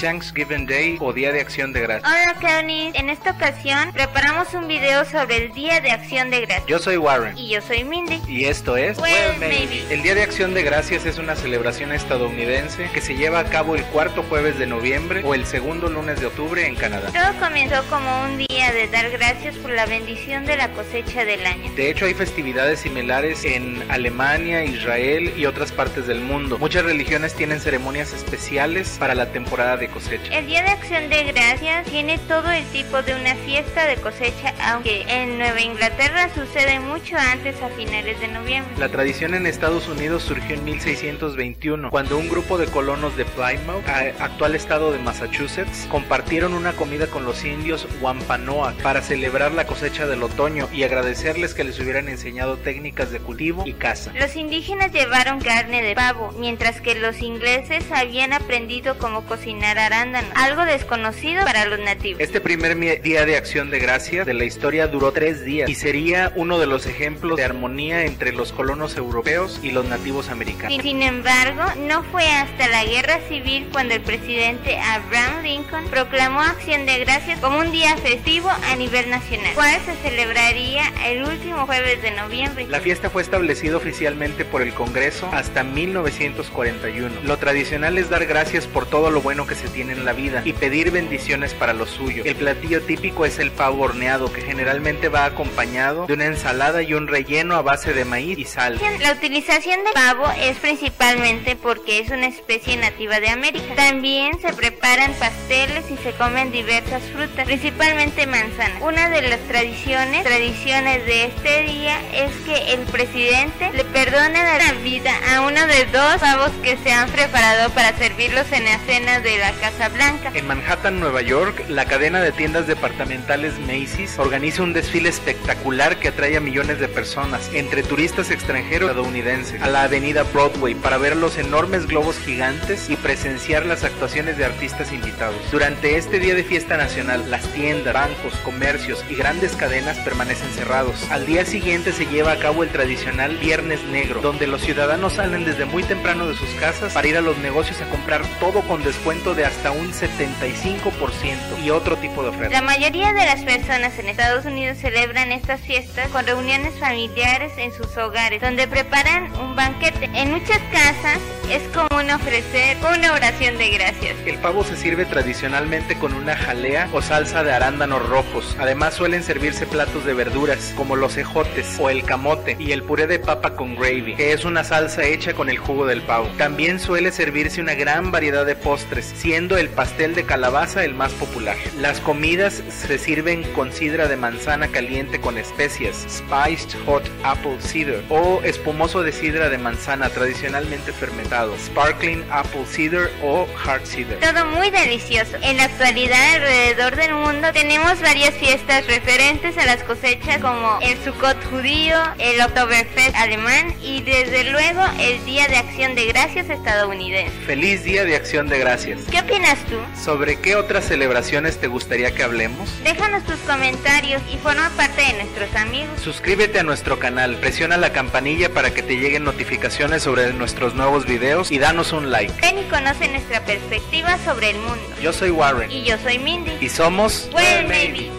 Thanksgiving Day o Día de Acción de Gracias. Hola Kenny, en esta ocasión preparamos un video sobre el Día de Acción de Gracias. Yo soy Warren. Y yo soy Mindy. Y esto es Well, maybe. El Día de Acción de Gracias es una celebración estadounidense que se lleva a cabo el cuarto jueves de noviembre o el segundo lunes de octubre en Canadá. Todo comenzó como un día de dar gracias por la bendición de la cosecha del año. De hecho, hay festividades similares en Alemania, Israel y otras partes del mundo. Muchas religiones tienen ceremonias especiales para la temporada de cosecha. El Día de Acción de Gracias tiene todo el tipo de una fiesta de cosecha, aunque en Nueva Inglaterra sucede mucho antes a finales de noviembre. La tradición en Estados Unidos surgió en 1621, cuando un grupo de colonos de Plymouth, actual estado de Massachusetts, compartieron una comida con los indios Wampanoag para celebrar la cosecha del otoño y agradecerles que les hubieran enseñado técnicas de cultivo y caza. Los indígenas llevaron carne de pavo, mientras que los ingleses habían aprendido cómo cocinar arándanos, algo desconocido para los nativos. Este primer día de acción de gracias de la historia duró tres días y sería uno de los ejemplos de armonía entre los colonos europeos y los nativos americanos. Sin, sin embargo, no fue hasta la guerra civil cuando el presidente Abraham Lincoln proclamó Acción de Gracias como un día festivo a nivel nacional, cual se celebraría el último jueves de noviembre. La fiesta fue establecida oficialmente por el Congreso hasta 1941. Lo tradicional es dar gracias por todo lo bueno que se tiene en la vida y pedir bendiciones para lo suyo. El platillo típico es el pavo horneado, que generalmente va acompañado de una ensalada y un relleno a base de maíz y sal. La utilización del pavo es principalmente porque es una especie nativa de América. También se preparan pasteles y se comen diversas frutas, principalmente manzanas. Una de las tradiciones, tradiciones de este día es que el presidente le perdona la vida a uno de dos pavos que se han preparado para servirlos en la cena de la Casa Blanca. En Manhattan, Nueva York, la cadena de tiendas departamentales Macy's organiza un desfile espectacular que atrae a millones de personas, entre turistas extranjeros y estadounidenses, a la avenida Broadway para ver los enormes globos gigantes y presenciar las actuaciones de artistas invitados. Durante este día de fiesta nacional, las tiendas, bancos, comercios y grandes cadenas permanecen cerrados. Al día siguiente se lleva a cabo el tradicional Viernes Negro, donde los ciudadanos salen desde muy temprano de sus casas para ir a los negocios a comprar todo con descuento de hasta un 75% y otro tipo de ofertas. La mayoría de las personas en Estados Unidos celebran estas fiestas con reuniones familiares en sus hogares, donde preparan un banquete. En muchas casas es común ofrecer una oración de gracias. El pavo se sirve tradicionalmente con una jalea o salsa de arándanos rojos. Además suelen servirse platos de verduras como los ejotes o el camote y el puré de papa con gravy, que es una salsa hecha con el jugo del pavo. También suele servirse una gran variedad de postres, siendo el pastel de calabaza el más popular. Las comidas se sirven con sidra de manzana caliente con especias, spiced hot apple cider o espumoso de sidra de manzana tradicionalmente fermentado, sparkling apple cider o hard cider. Todo muy delicioso. En la actualidad alrededor del mundo tenemos varias fiestas referentes a las cosechas como el Sukkot judío, el Oktoberfest alemán y desde luego el Día de Acción de Gracias estadounidense. Feliz Día de Acción de Gracias. ¿Qué opinas tú? ¿Sobre qué otras celebraciones te gustaría que hablemos? Déjanos tus comentarios y forma parte de nuestros amigos. Suscríbete a nuestro canal, presiona la campanilla para que te lleguen notificaciones sobre nuestros nuevos videos y danos un like. Ven y conoce nuestra perspectiva sobre el mundo. Yo soy Warren Y yo soy Mindy. y somos Well, maybe.